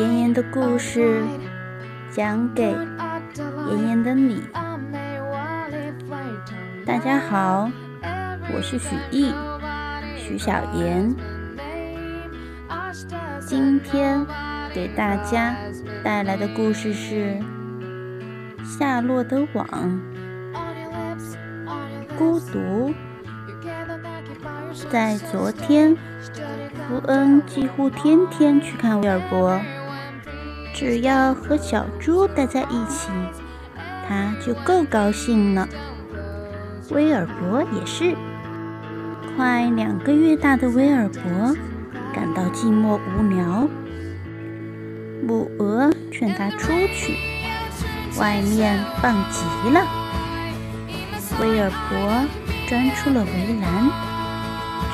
妍妍的故事讲给妍妍的你。大家好，我是许艺，许小妍。今天给大家带来的故事是《夏洛的网》。孤独。在昨天，福恩几乎天天去看威尔伯。只要和小猪待在一起，他就够高兴了。威尔伯也是。快两个月大的威尔伯感到寂寞无聊，母鹅劝他出去，外面棒极了。威尔伯钻出了围栏，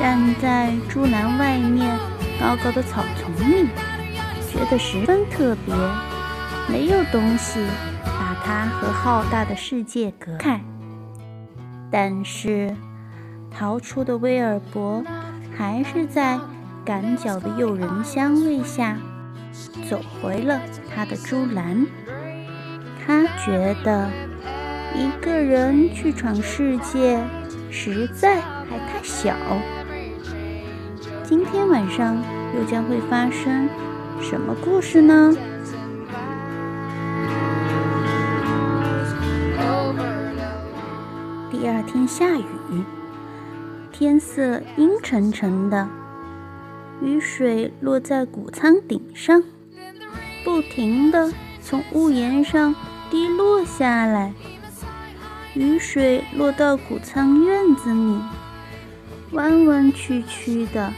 站在猪栏外面高高的草丛里。觉得十分特别，没有东西把它和浩大的世界隔开。但是，逃出的威尔伯还是在赶脚的诱人香味下走回了他的猪栏。他觉得一个人去闯世界实在还太小。今天晚上又将会发生？什么故事呢？第二天下雨，天色阴沉沉的，雨水落在谷仓顶上，不停的从屋檐上滴落下来。雨水落到谷仓院子里，弯弯曲曲的，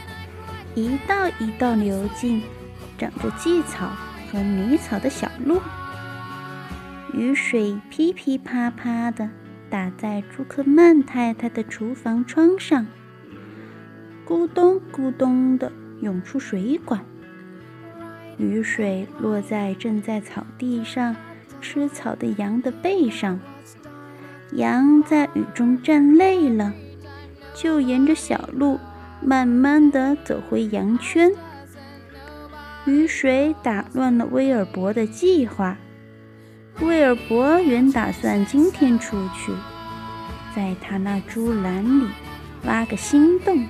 一道一道流进。长着荠草和迷草的小路，雨水噼噼啪啪地打在朱克曼太太的厨房窗上，咕咚咕咚地涌出水管。雨水落在正在草地上吃草的羊的背上，羊在雨中站累了，就沿着小路慢慢地走回羊圈。雨水打乱了威尔伯的计划。威尔伯原打算今天出去，在他那猪栏里挖个新洞。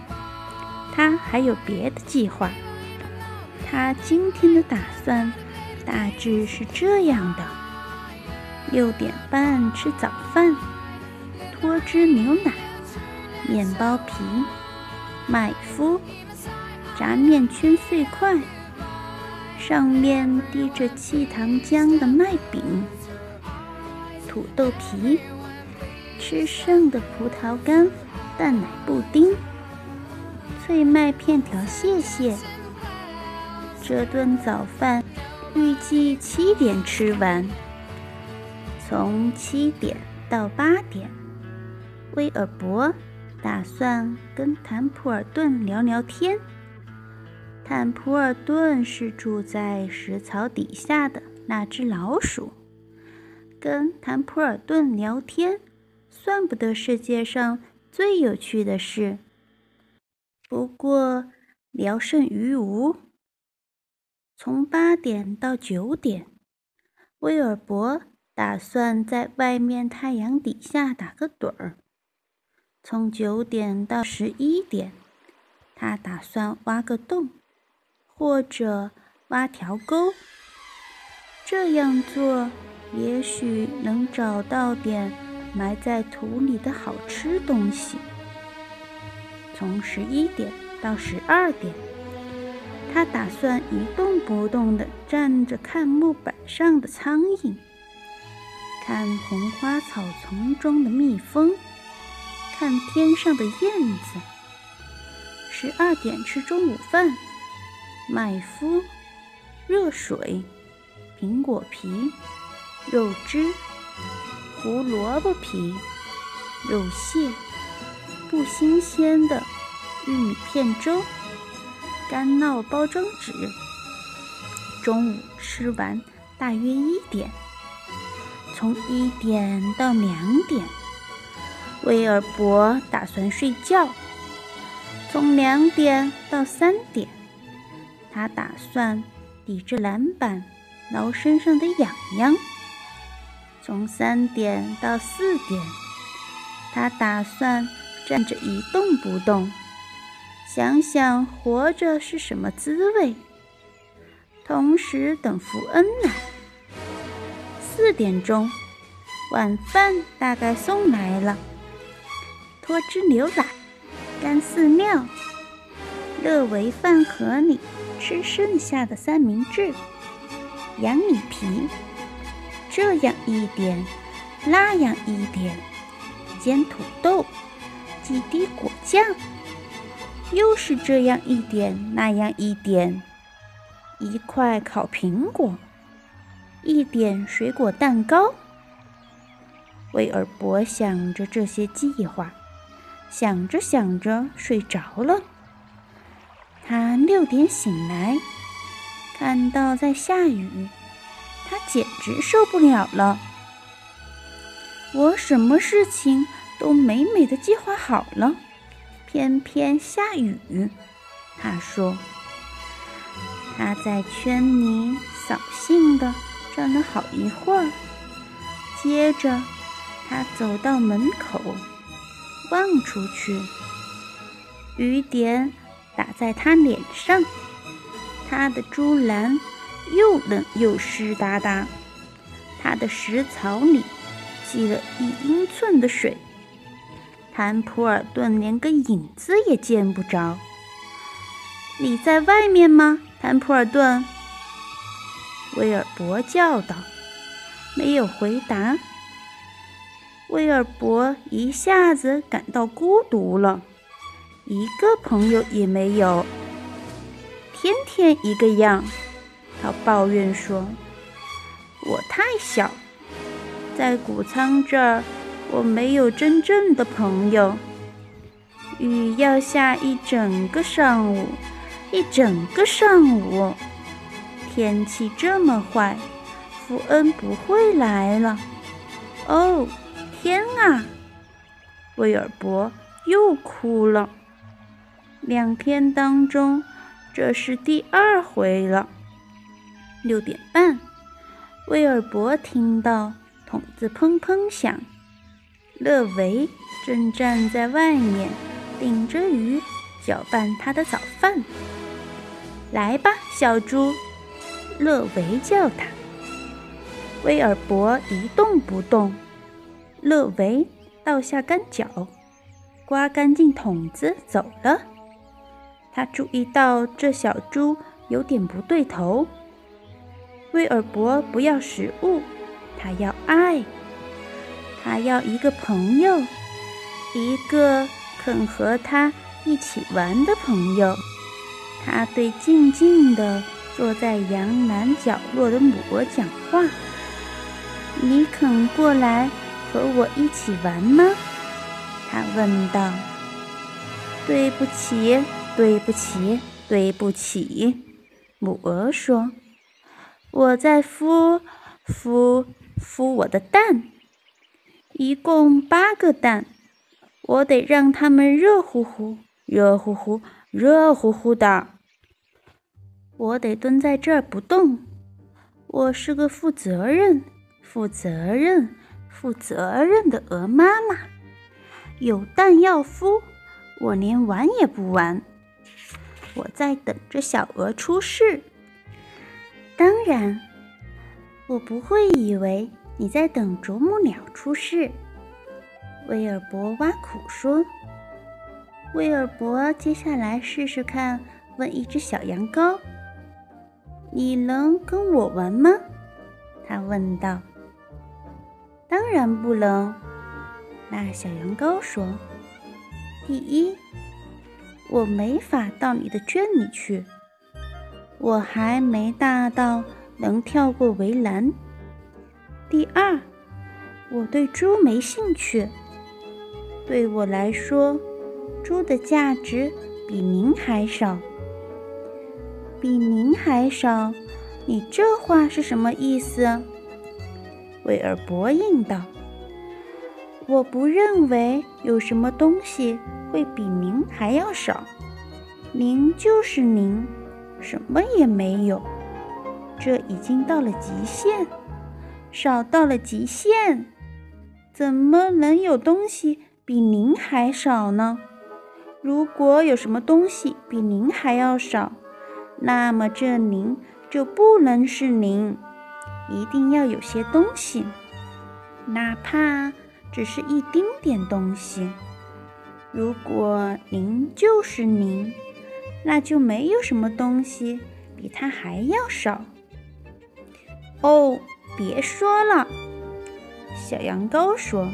他还有别的计划。他今天的打算大致是这样的：六点半吃早饭，脱脂牛奶、面包皮、麦麸、炸面圈碎块。上面滴着气糖浆的麦饼、土豆皮、吃剩的葡萄干、蛋奶布丁、脆麦片条谢谢。这顿早饭预计七点吃完。从七点到八点，威尔伯打算跟谭普尔顿聊聊天。坦普尔顿是住在石槽底下的那只老鼠。跟坦普尔顿聊天，算不得世界上最有趣的事。不过聊胜于无。从八点到九点，威尔伯打算在外面太阳底下打个盹儿。从九点到十一点，他打算挖个洞。或者挖条沟，这样做也许能找到点埋在土里的好吃东西。从十一点到十二点，他打算一动不动地站着看木板上的苍蝇，看红花草丛中的蜜蜂，看天上的燕子。十二点吃中午饭。麦麸、热水、苹果皮、肉汁、胡萝卜皮、肉馅、不新鲜的玉米片粥、干酪包装纸。中午吃完，大约一点。从一点到两点，威尔伯打算睡觉。从两点到三点。他打算抵着篮板挠身上的痒痒。从三点到四点，他打算站着一动不动，想想活着是什么滋味，同时等福恩来。四点钟，晚饭大概送来了，脱脂牛奶、干饲料。乐维饭盒里吃剩下的三明治、羊米皮，这样一点，那样一点，煎土豆，几滴果酱，又是这样一点，那样一点，一块烤苹果，一点水果蛋糕。威尔伯想着这些计划，想着想着睡着了。他六点醒来，看到在下雨，他简直受不了了。我什么事情都美美的计划好了，偏偏下雨。他说。他在圈里扫兴的站了好一会儿，接着他走到门口，望出去，雨点。打在他脸上，他的猪栏又冷又湿哒哒，他的食槽里积了一英寸的水，谭普尔顿连个影子也见不着。你在外面吗，谭普尔顿？威尔伯叫道。没有回答。威尔伯一下子感到孤独了。一个朋友也没有，天天一个样。他抱怨说：“我太小，在谷仓这儿，我没有真正的朋友。雨要下一整个上午，一整个上午。天气这么坏，福恩不会来了。哦，天啊！”威尔伯又哭了。两天当中，这是第二回了。六点半，威尔伯听到筒子砰砰响，乐维正站在外面，顶着雨搅拌他的早饭。来吧，小猪，乐维叫他。威尔伯一动不动，乐维倒下干脚，刮干净筒子走了。他注意到这小猪有点不对头。威尔伯不要食物，他要爱，他要一个朋友，一个肯和他一起玩的朋友。他对静静的坐在羊栏角落的母鹅讲话：“你肯过来和我一起玩吗？”他问道。“对不起。”对不起，对不起，母鹅说：“我在孵孵孵我的蛋，一共八个蛋，我得让它们热乎乎、热乎乎、热乎乎的。我得蹲在这儿不动。我是个负责任、负责任、负责任的鹅妈妈。有蛋要孵，我连玩也不玩。”我在等着小鹅出世。当然，我不会以为你在等啄木鸟出世。威尔伯挖苦说。威尔伯接下来试试看，问一只小羊羔：“你能跟我玩吗？”他问道。“当然不能。”那小羊羔说。“第一。”我没法到你的圈里去，我还没大到能跳过围栏。第二，我对猪没兴趣。对我来说，猪的价值比您还少，比您还少。你这话是什么意思？威尔伯应道：“我不认为有什么东西。”会比您还要少，您就是您，什么也没有。这已经到了极限，少到了极限。怎么能有东西比您还少呢？如果有什么东西比您还要少，那么这您就不能是您。一定要有些东西，哪怕只是一丁点东西。如果您就是您，那就没有什么东西比它还要少。哦，别说了，小羊羔说：“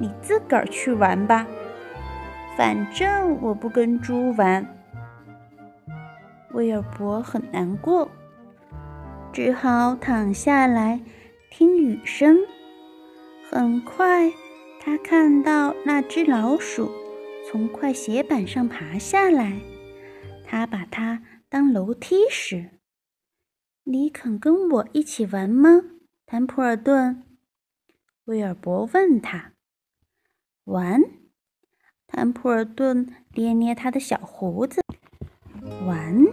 你自个儿去玩吧。”反正我不跟猪玩。威尔伯很难过，只好躺下来听雨声。很快，他看到那只老鼠从块斜板上爬下来，他把它当楼梯使。你肯跟我一起玩吗，坦普尔顿？威尔伯问他。玩？坦普尔顿捏捏他的小胡子，玩？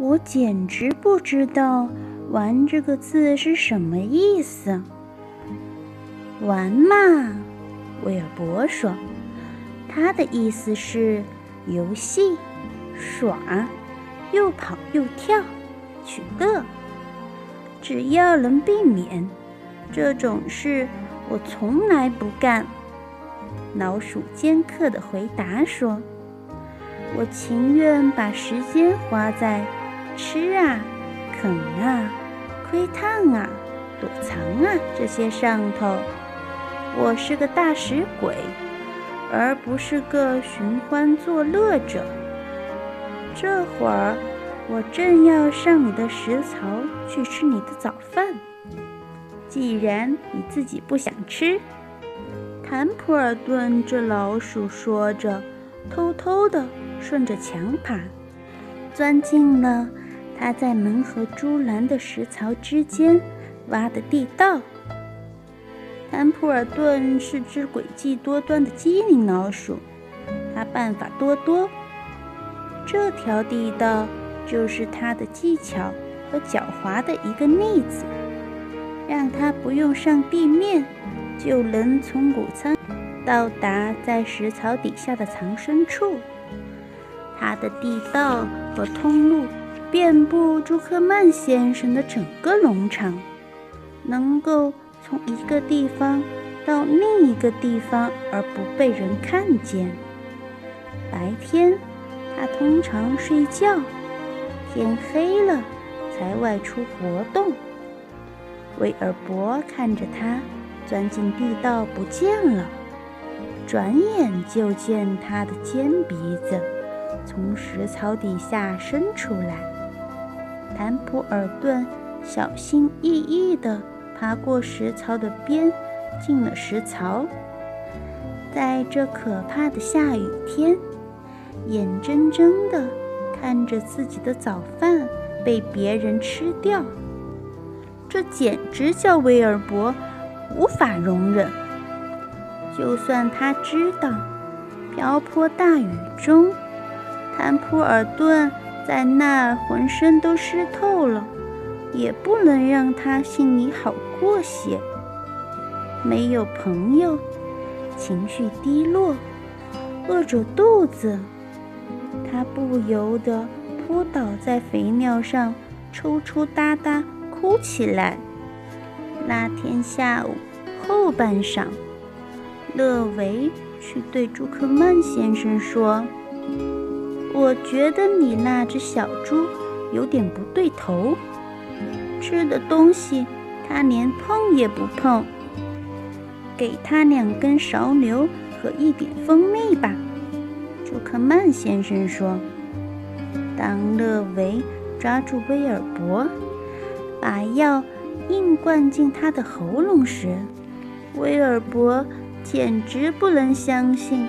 我简直不知道“玩”这个字是什么意思。玩嘛，威尔伯说，他的意思是游戏、耍、又跑又跳、取乐。只要能避免这种事，我从来不干。老鼠尖刻的回答说：“我情愿把时间花在吃啊、啃啊、窥探啊、躲藏啊这些上头。我是个大食鬼，而不是个寻欢作乐者。这会儿，我正要上你的食槽去吃你的早饭。既然你自己不想吃。”坦普尔顿这老鼠说着，偷偷地顺着墙爬，钻进了他在门和猪栏的食槽之间挖的地道。坦普尔顿是只诡计多端的机灵老鼠，他办法多多。这条地道就是他的技巧和狡猾的一个例子，让他不用上地面。就能从谷仓到达在食槽底下的藏身处。它的地道和通路遍布朱克曼先生的整个农场，能够从一个地方到另一个地方而不被人看见。白天，他通常睡觉，天黑了才外出活动。威尔伯看着他。钻进地道不见了，转眼就见他的尖鼻子从食槽底下伸出来。坦普尔顿小心翼翼地爬过食槽的边，进了食槽。在这可怕的下雨天，眼睁睁地看着自己的早饭被别人吃掉，这简直叫威尔伯。无法容忍。就算他知道，瓢泼大雨中，坦普尔顿在那浑身都湿透了，也不能让他心里好过些。没有朋友，情绪低落，饿着肚子，他不由得扑倒在肥料上，抽抽搭搭哭起来。那天下午后半晌，勒维去对朱克曼先生说：“我觉得你那只小猪有点不对头，吃的东西它连碰也不碰。给它两根勺牛和一点蜂蜜吧。”朱克曼先生说。当勒维抓住威尔伯，把药。硬灌进他的喉咙时，威尔伯简直不能相信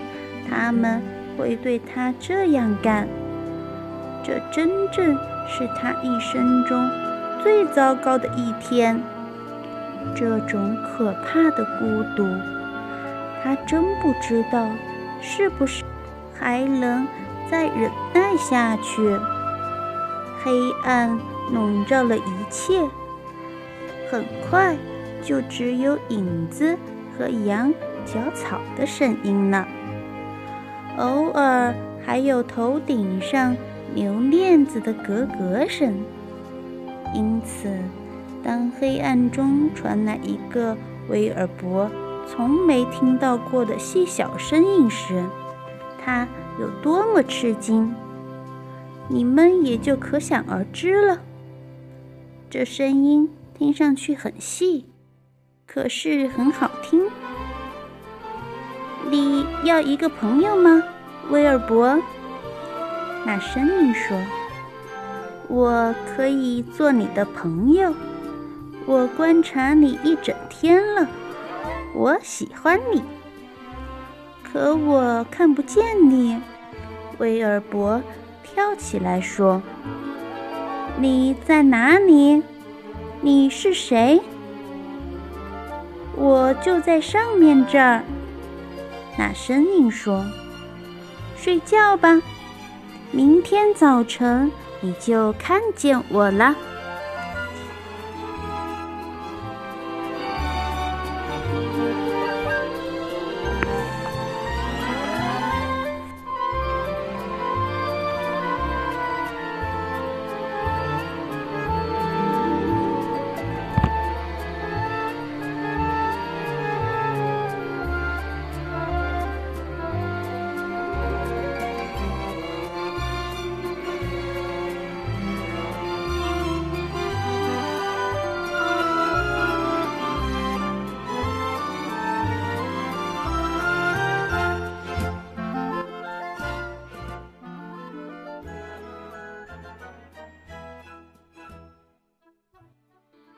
他们会对他这样干。这真正是他一生中最糟糕的一天。这种可怕的孤独，他真不知道是不是还能再忍耐下去。黑暗笼罩了一切，很快就只有影子和羊嚼草的声音了。偶尔还有头顶上牛链子的咯咯声。因此，当黑暗中传来一个威尔伯从没听到过的细小声音时，他有多么吃惊，你们也就可想而知了。这声音听上去很细，可是很好听。你要一个朋友吗，威尔伯？那声音说：“我可以做你的朋友。我观察你一整天了，我喜欢你。可我看不见你。”威尔伯跳起来说：“你在哪里？你是谁？”我就在上面这儿。那声音说：“睡觉吧，明天早晨你就看见我了。”